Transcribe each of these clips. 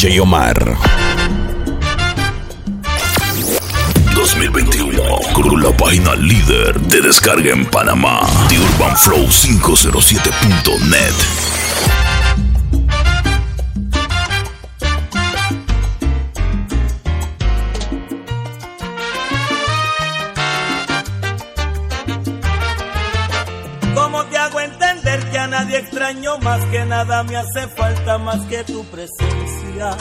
DJ Omar. 2021 con la página líder de descarga en Panamá de Urban Flow 507.net. más que nada me hace falta más que tu presencia.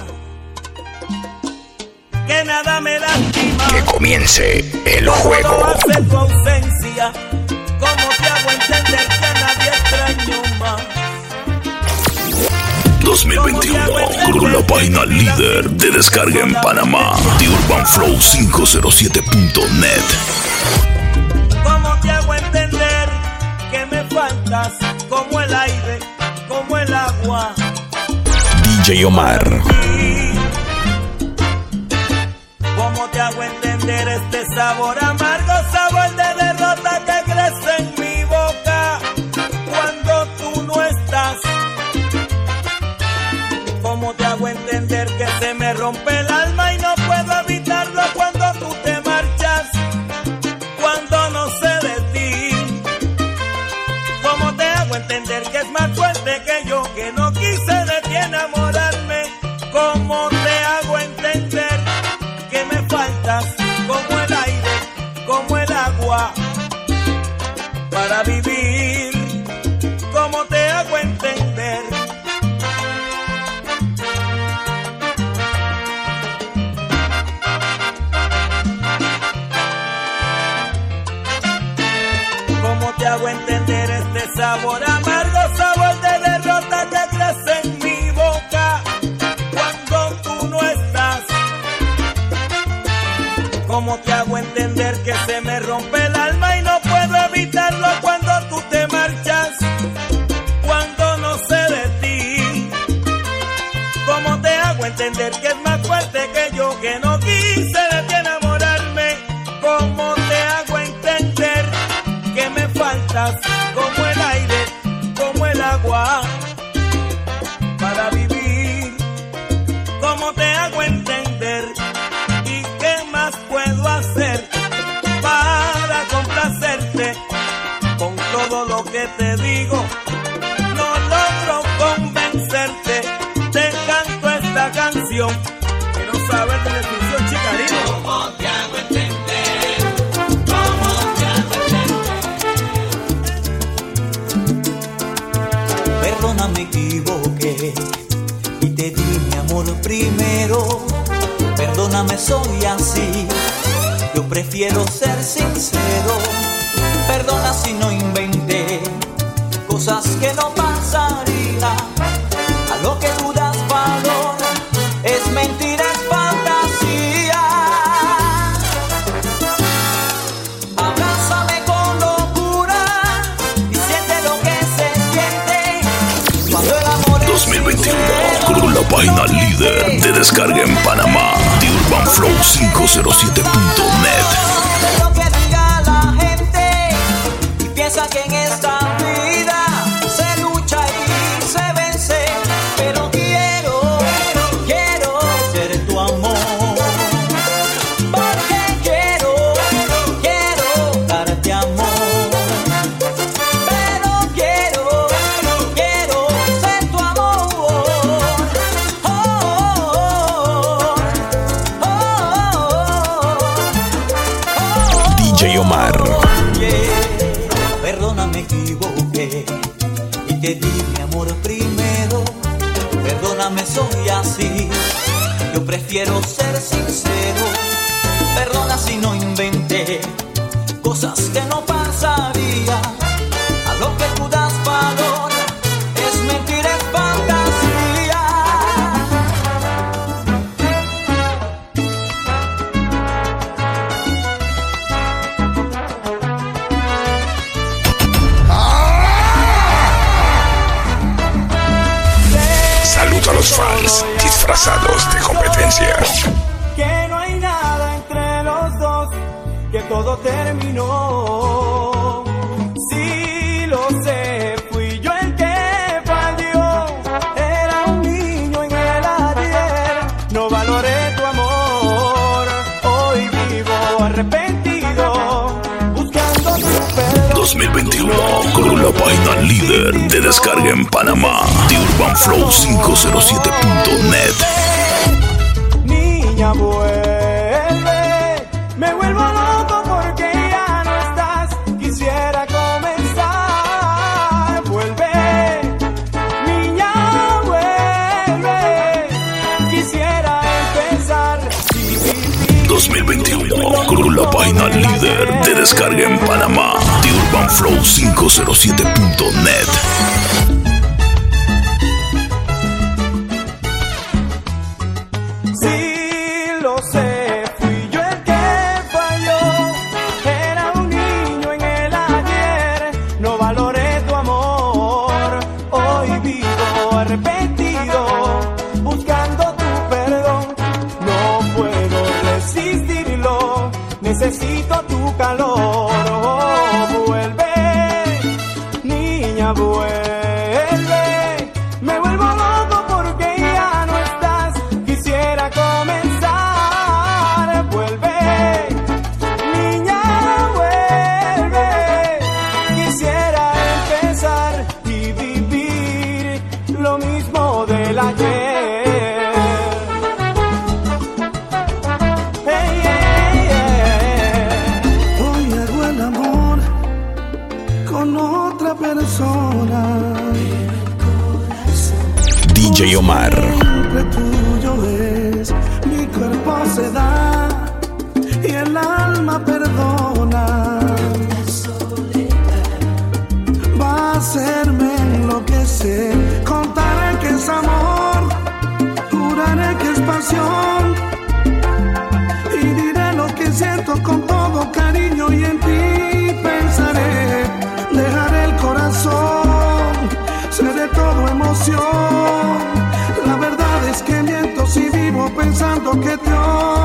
Que nada me lastima. Que comience el Todo juego. Hace tu ausencia. ¿Cómo te hago entender que a nadie extraño más? 2021 con la página líder de descarga en Panamá, The Urban Flow 507.net. ¿Cómo te hago entender que me faltas? DJ Omar. ¿Cómo te hago entender este sabor amar? what Quiero ser sin de descarga en Panamá, The Urban Flow 507.net. pensando que Dios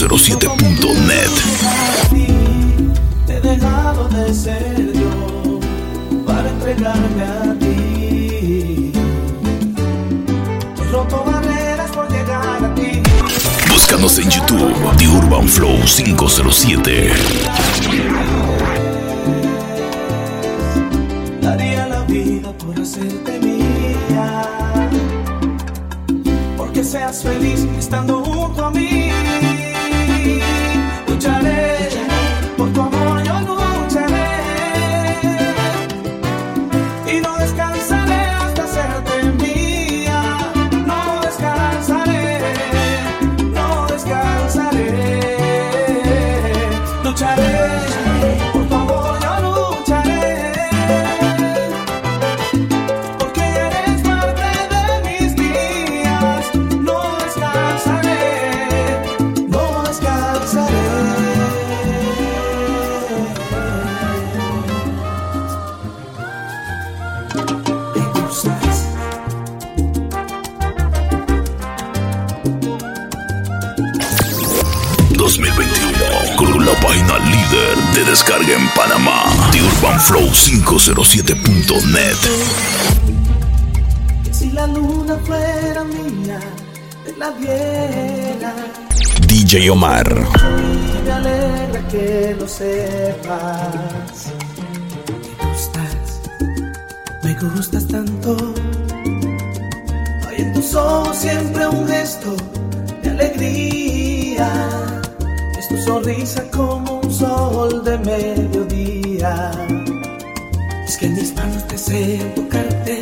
007.net. Búscanos en YouTube, The Urban Flow 507. Daría la vida por hacerte mía. Porque seas feliz estando junto a mí. flow507.net. Si la luna fuera mía, te la viera. DJ Omar. Y me alegra que lo sepas. Me gustas, me gustas tanto. Hay en tus ojos siempre un gesto de alegría. Es tu sonrisa como un sol de mediodía deseo tocarte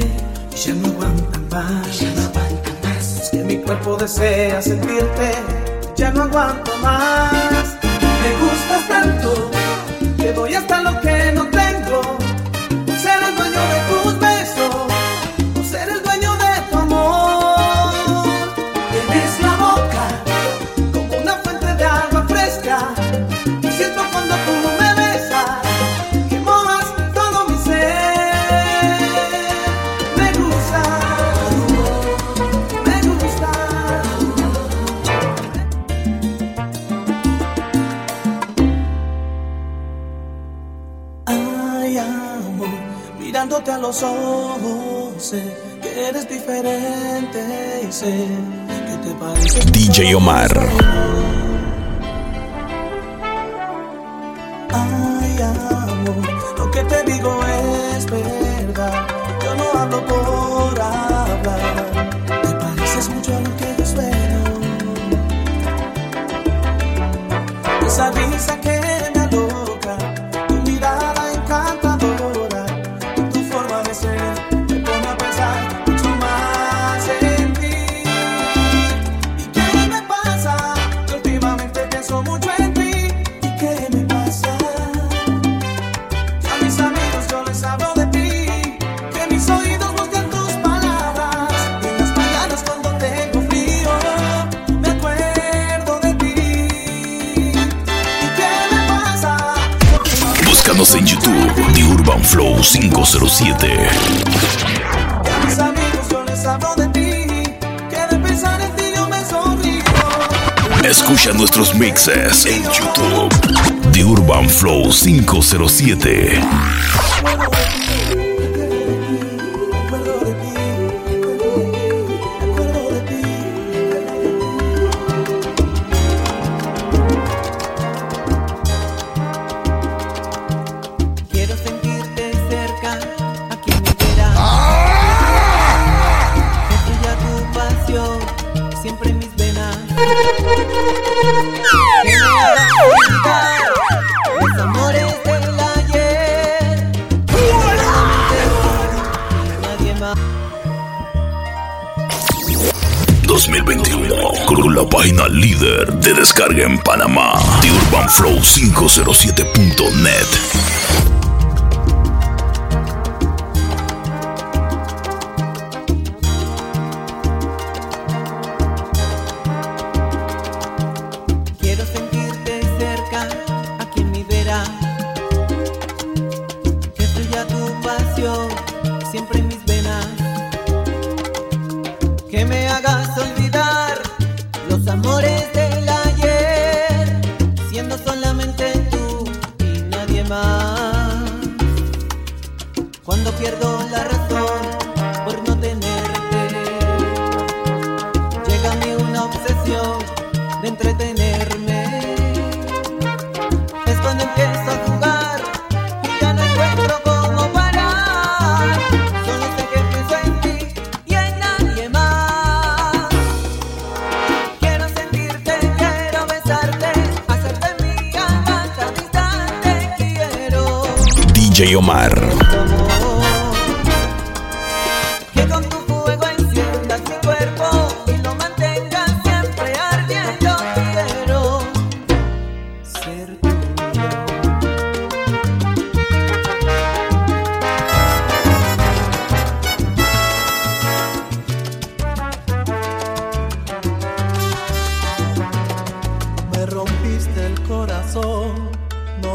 y ya no aguantan más. Ya no aguantan más. Es que mi cuerpo desea sentirte, ya no aguanto más. los ojos, sé que eres diferente y sé que te pareces. DJ Omar. 007. página líder de descarga en Panamá, TheUrbanFlow507.net.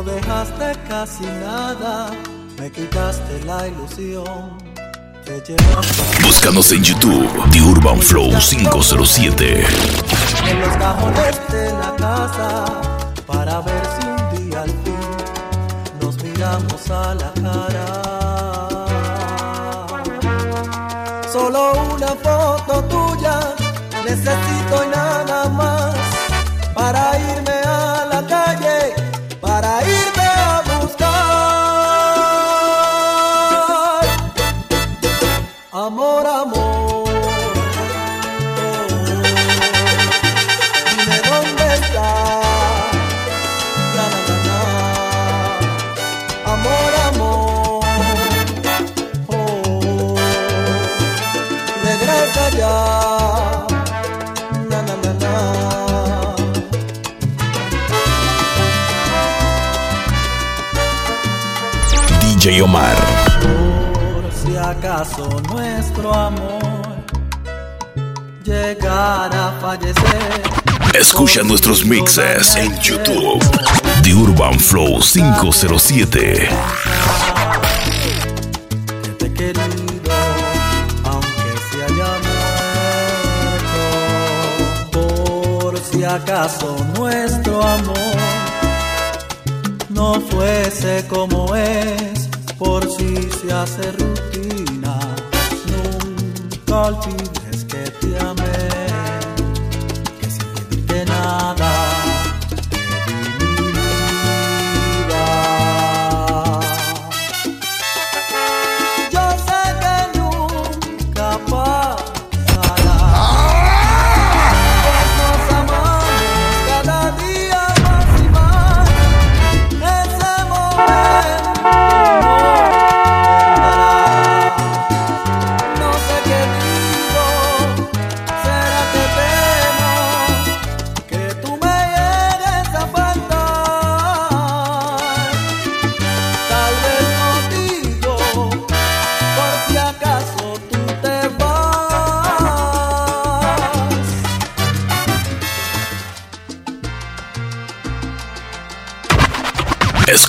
dejaste casi nada, me quitaste la ilusión. Te llevaste... Búscanos en YouTube, The Urban Flow 507. En los cajones de la casa, para ver si un día al fin nos miramos a la cara. Solo una foto tuya necesito y nada más para irme Por si acaso nuestro amor llegara a fallecer. Escucha nuestros mixes en YouTube. The Urban Flow 507. Querido, aunque se haya muerto. Por si acaso nuestro amor no fuese como es si se hace rutina, nunca olvides.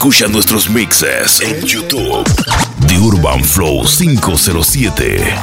Escucha nuestros mixes en YouTube de Urban Flow 507.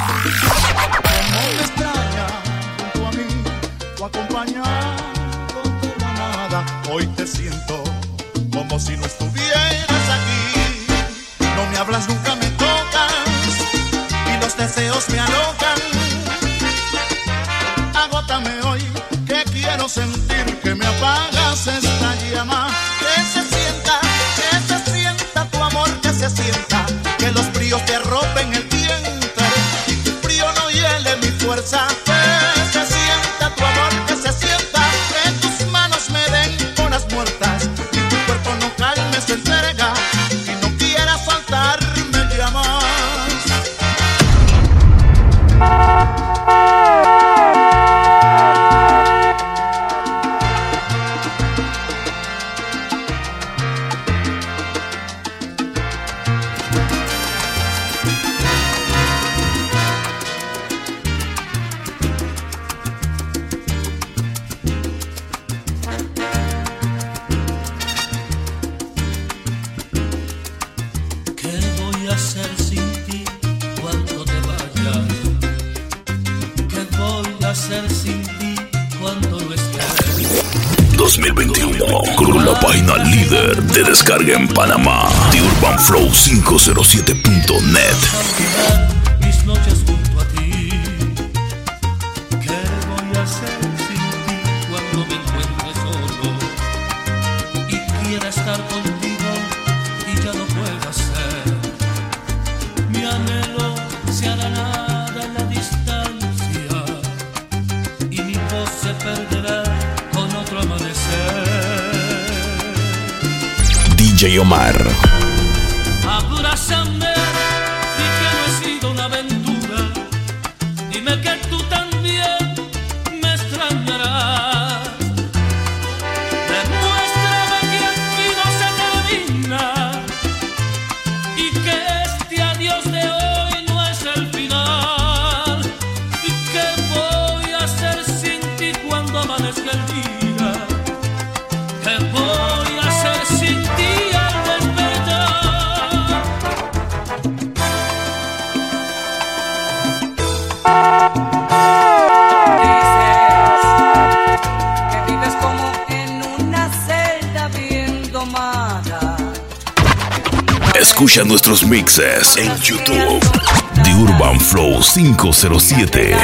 507.net. en YouTube. The Urban Flow 507.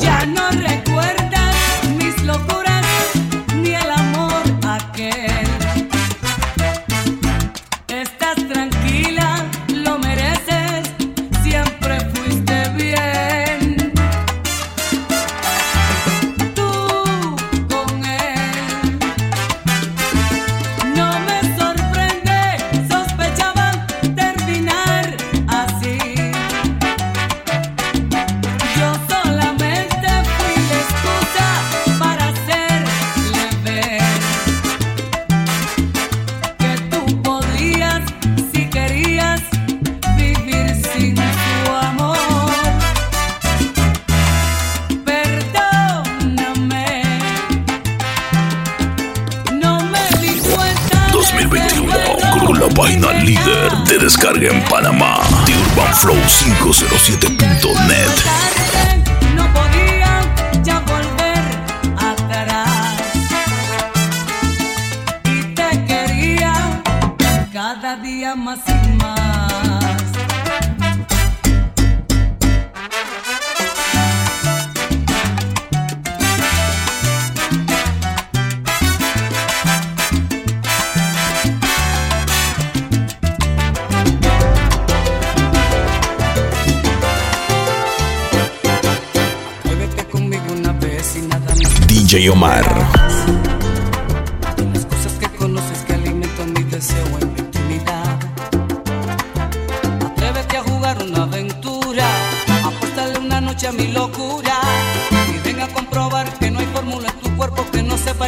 Ya no recuerdas mis locuras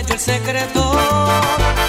yo el secreto.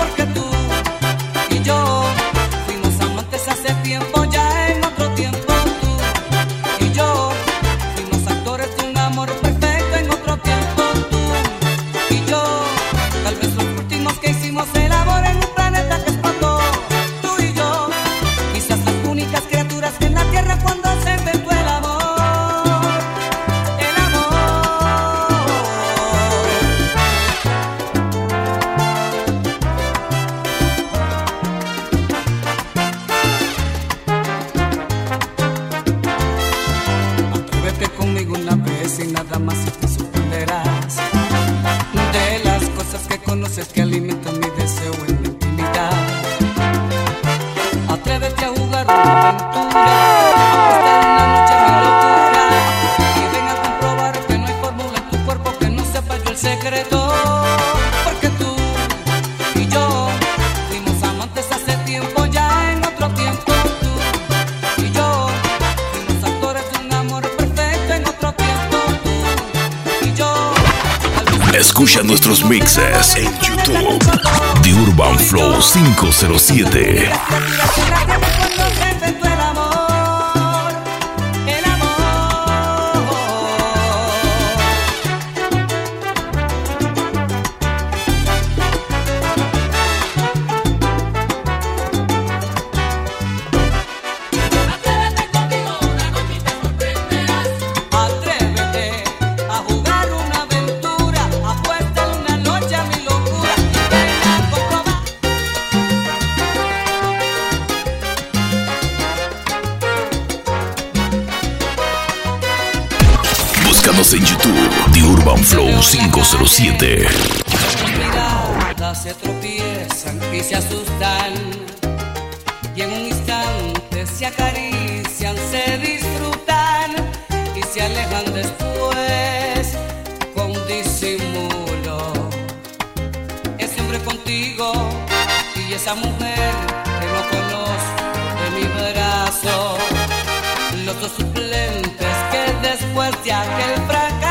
Búscanos en YouTube The Urban Flow 507. se tropiezan y se asustan. Y en un instante se acarician, se disfrutan y se alejan después con disimulo. Es siempre contigo y esa mujer que no conozco de mi brazo los dos suplentes que después de aquel fracaso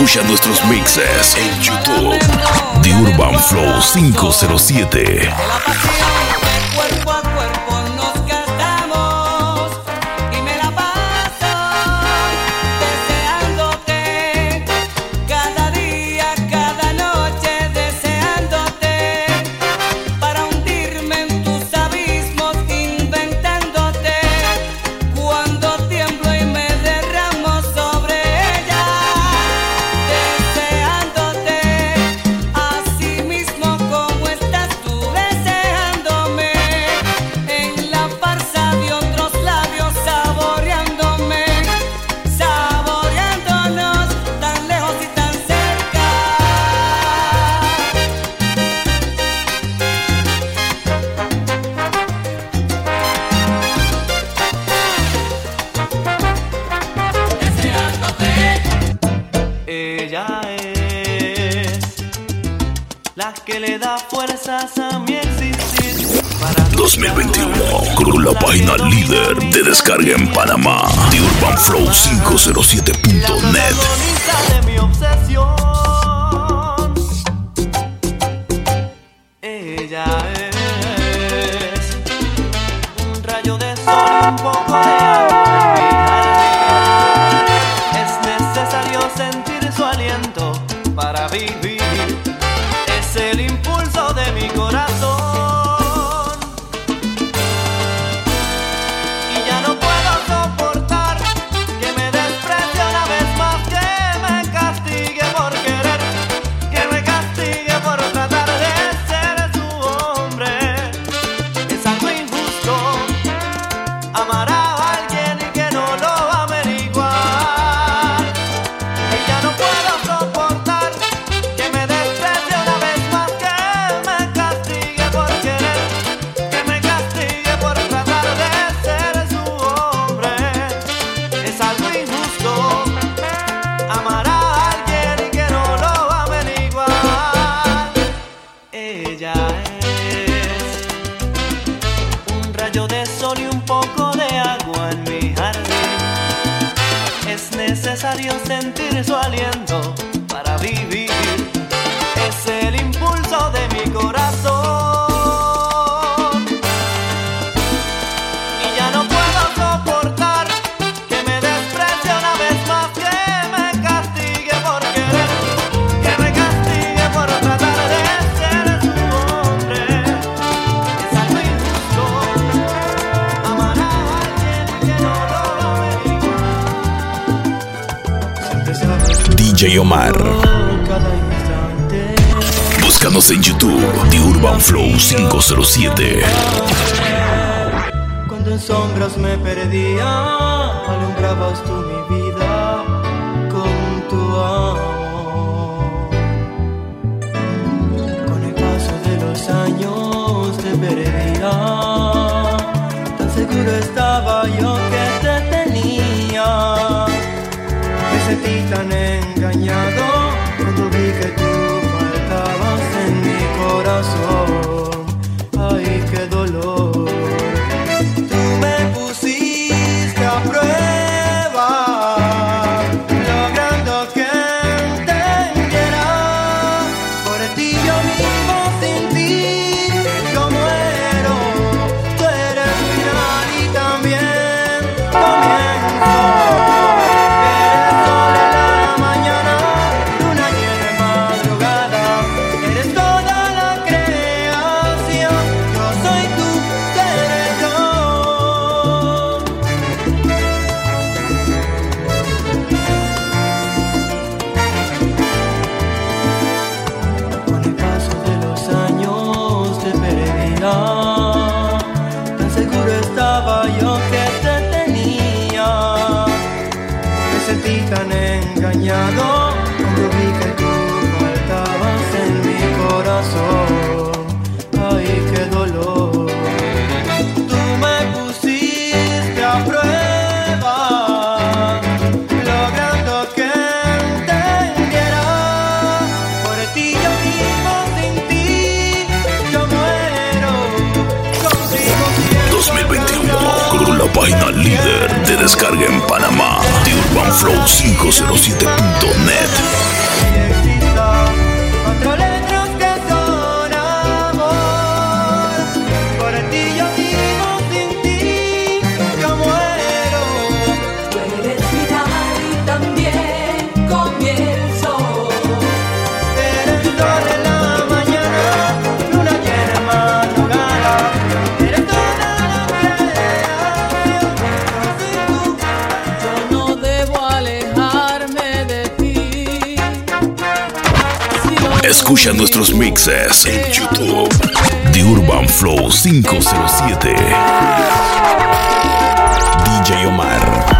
Escucha nuestros mixes en YouTube. The Urban Flow 507. soñado Flow507.net. Escucha nuestros mixes en YouTube. The Urban Flow 507. DJ Omar.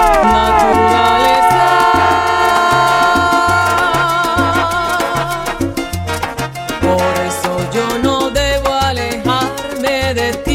de ti.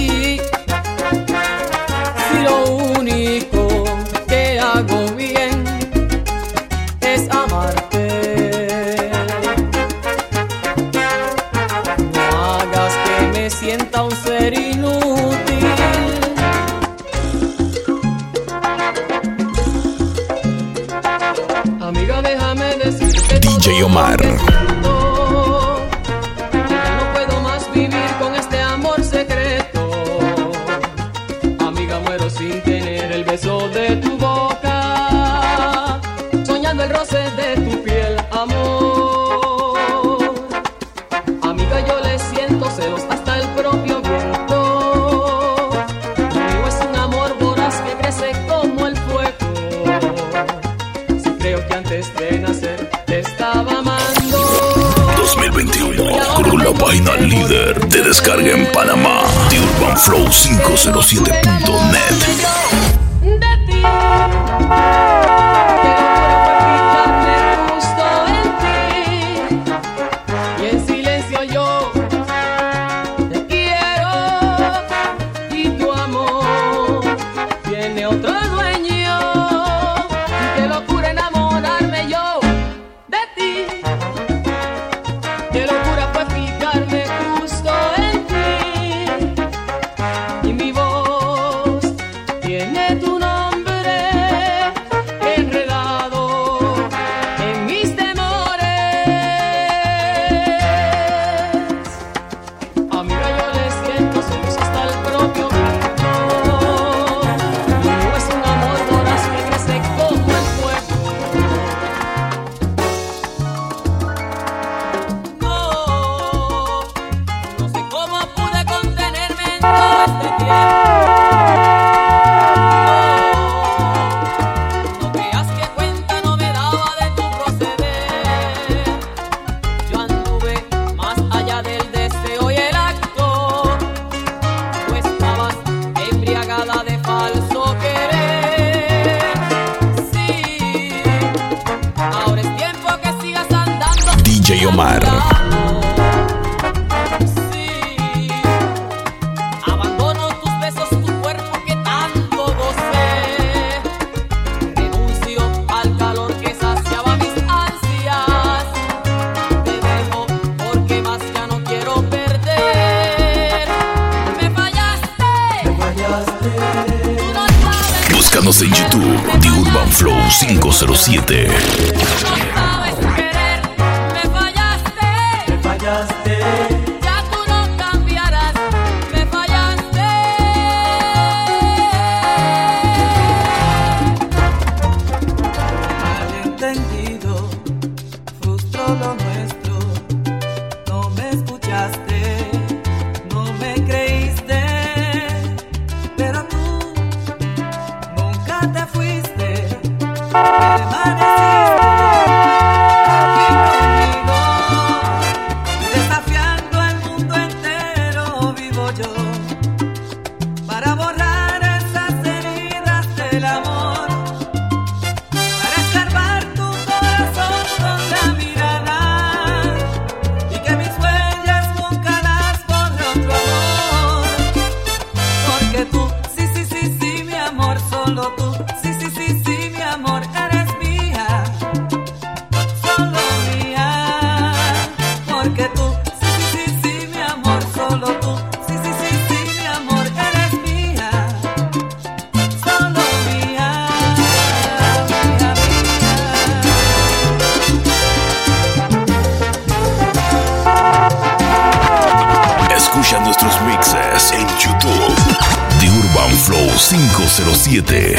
хиты.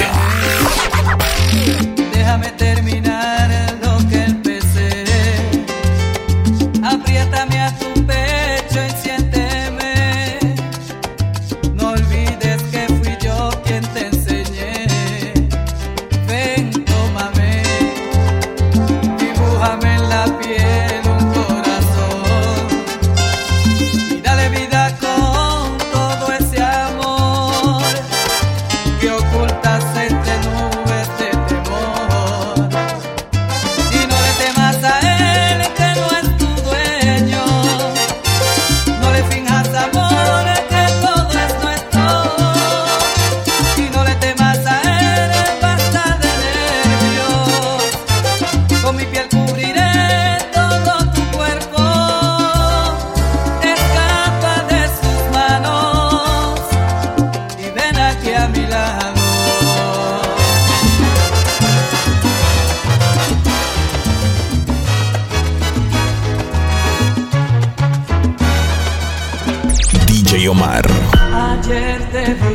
Y Omar. Ayer te vi,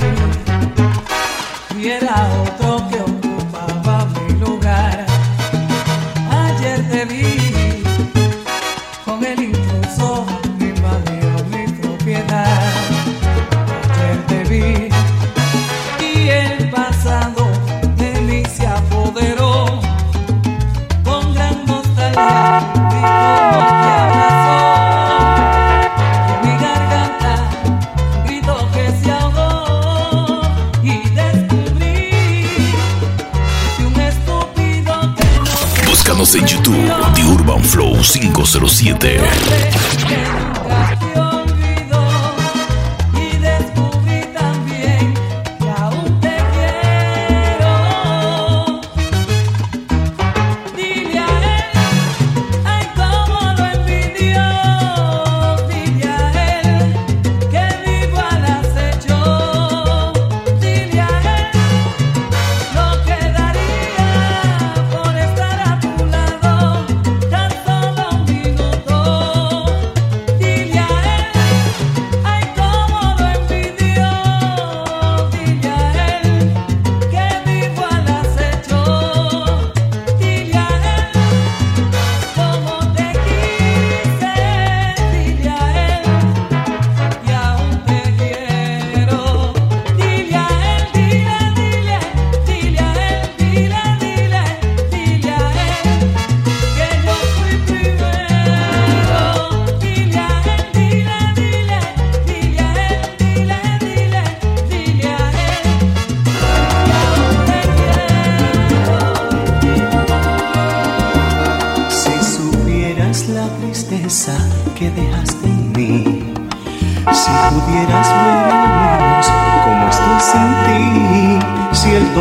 y era otro que en YouTube, The Urban Flow 507.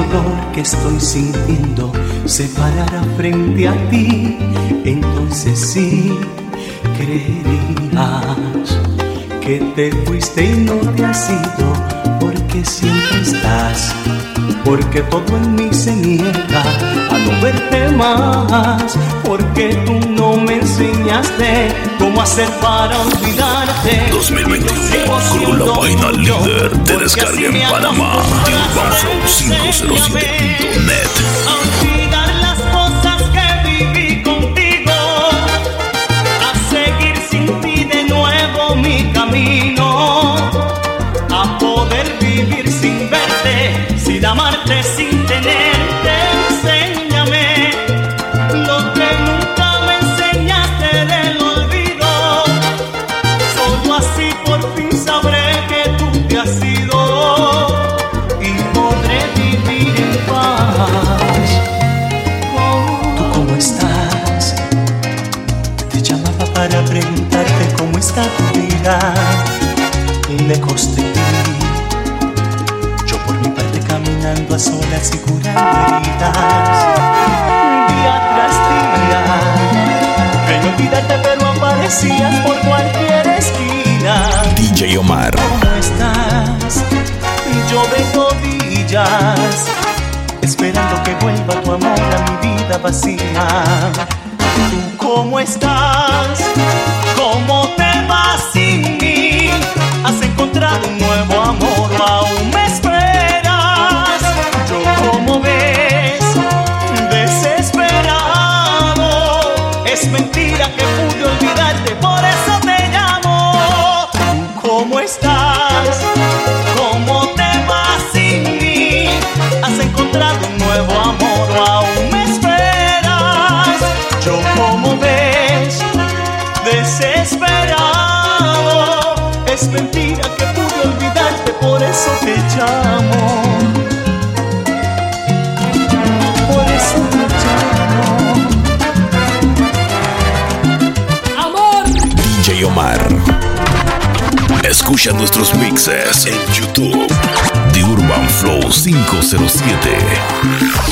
dolor que estoy sintiendo se parara frente a ti, entonces sí creerías que te fuiste y no te has ido, porque siempre estás porque todo en mí se niega a no verte más, porque tú no me enseñaste cómo hacer para olvidarte. 2021, con la vaina líder de descarga en Panamá, Urbanflow507.net. toda tu vida lejos de ti. Yo por mi parte caminando a solas y curando heridas, día tras día. Creí olvidarte pero aparecías por cualquier esquina. DJ Omar. ¿Cómo estás? Yo de rodillas, esperando que vuelva tu amor a mi vida vacía. ¿Tú cómo estás? Por eso te amo, amor. DJ Omar, Escucha nuestros mixes en YouTube. The Urban Flow 507.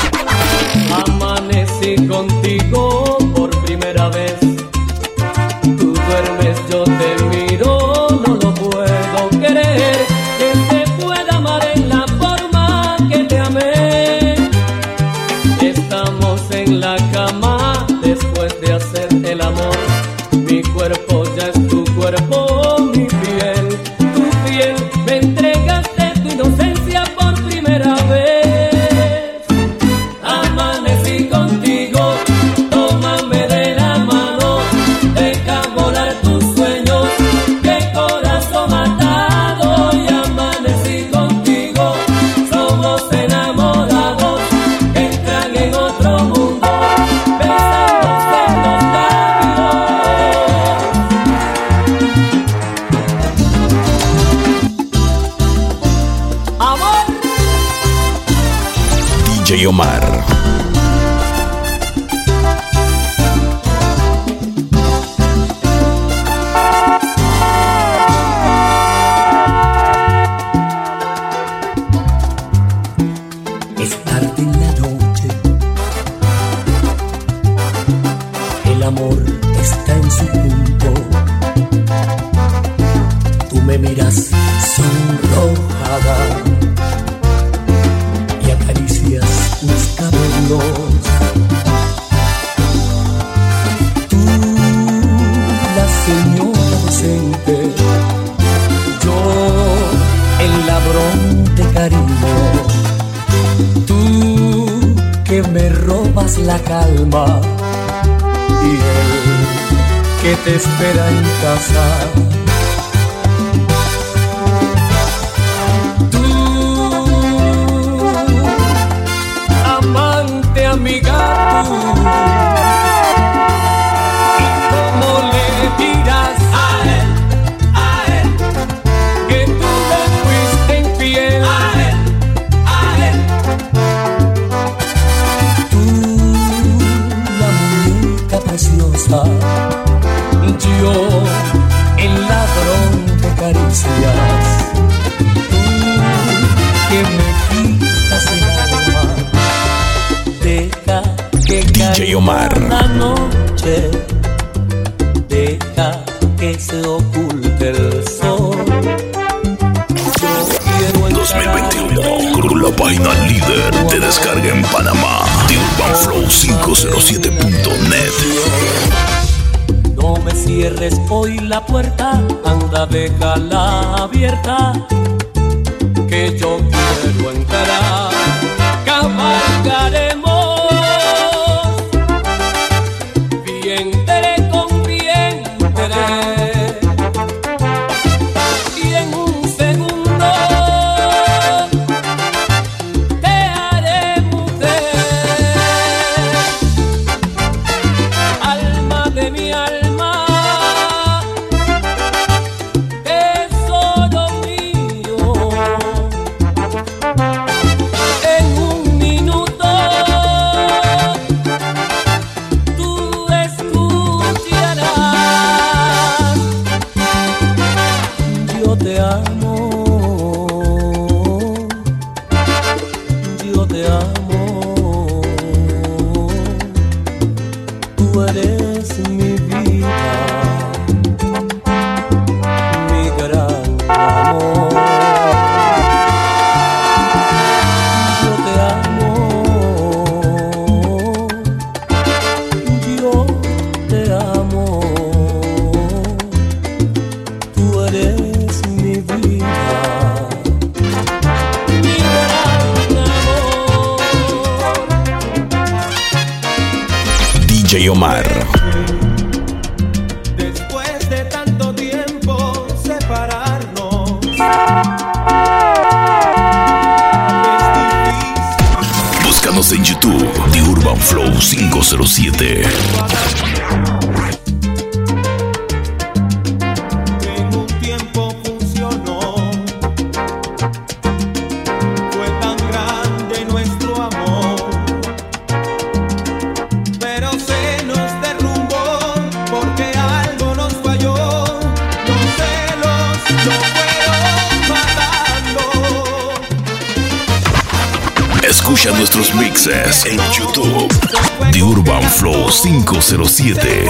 Omar. página líder de descarga en Panamá, The Urban Flow 507.net. No me cierres hoy la puerta, anda, déjala abierta, que yo quiero entrar. cabalgaré. Хиты nuestros mixes en YouTube. The Urban Flow 507.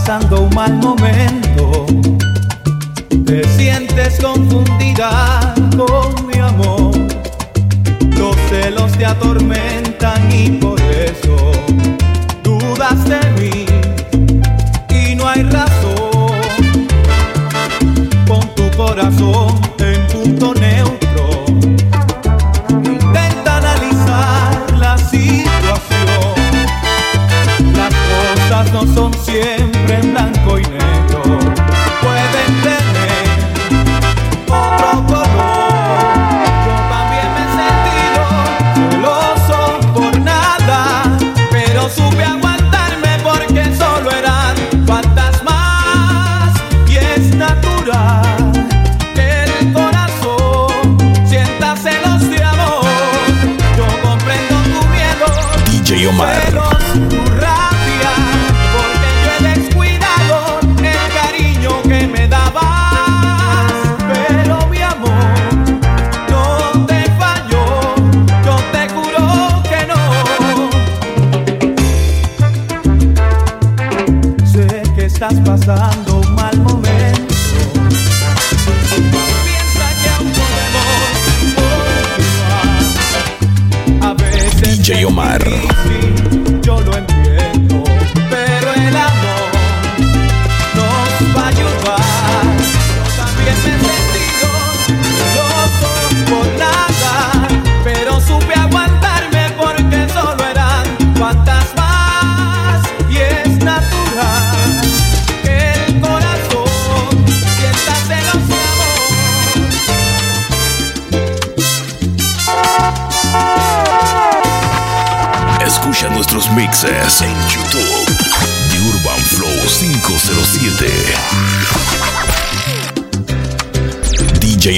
pasando un mal momento.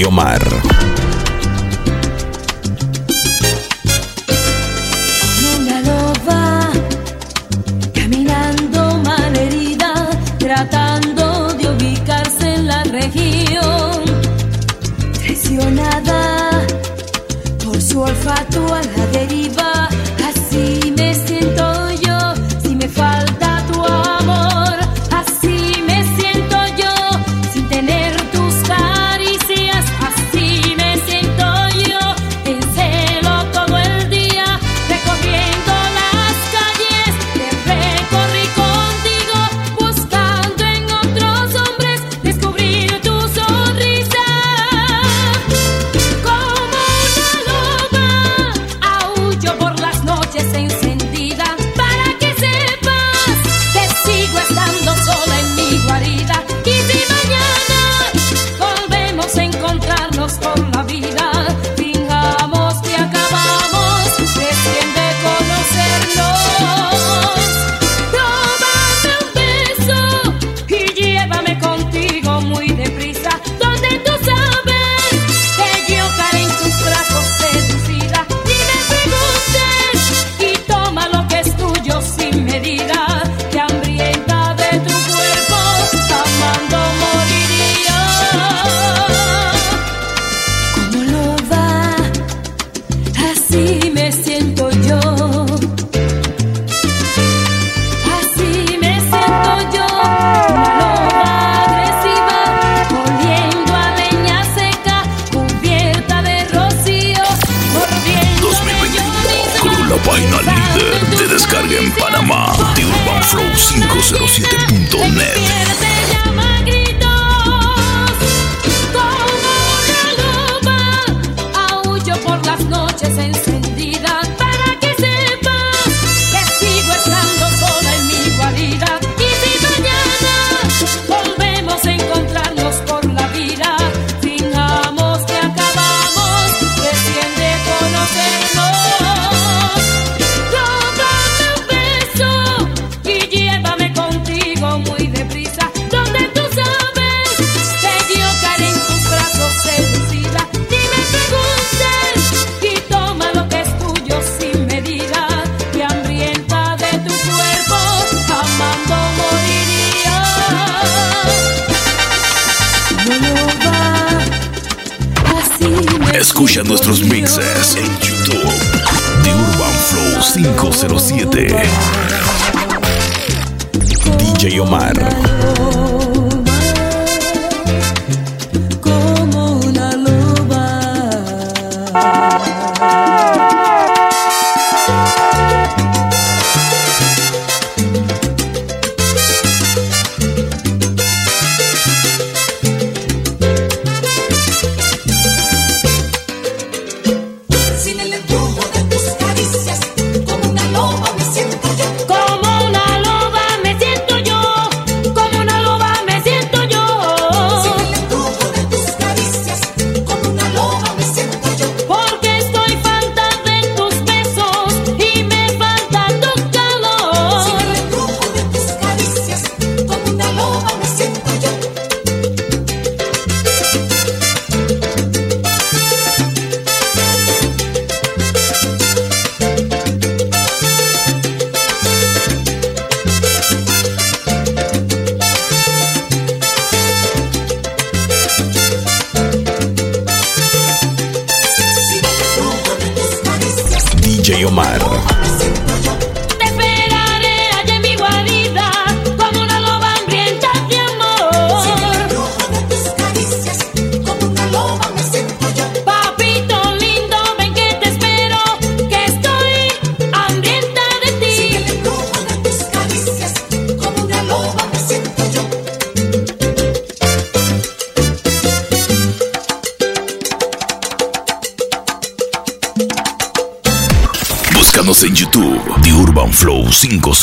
DJ Omar.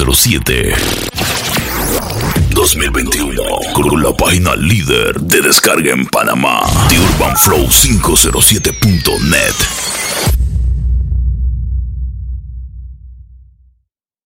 507. 2021, con la página líder de descarga en Panamá, TheUrbanFlow507.net.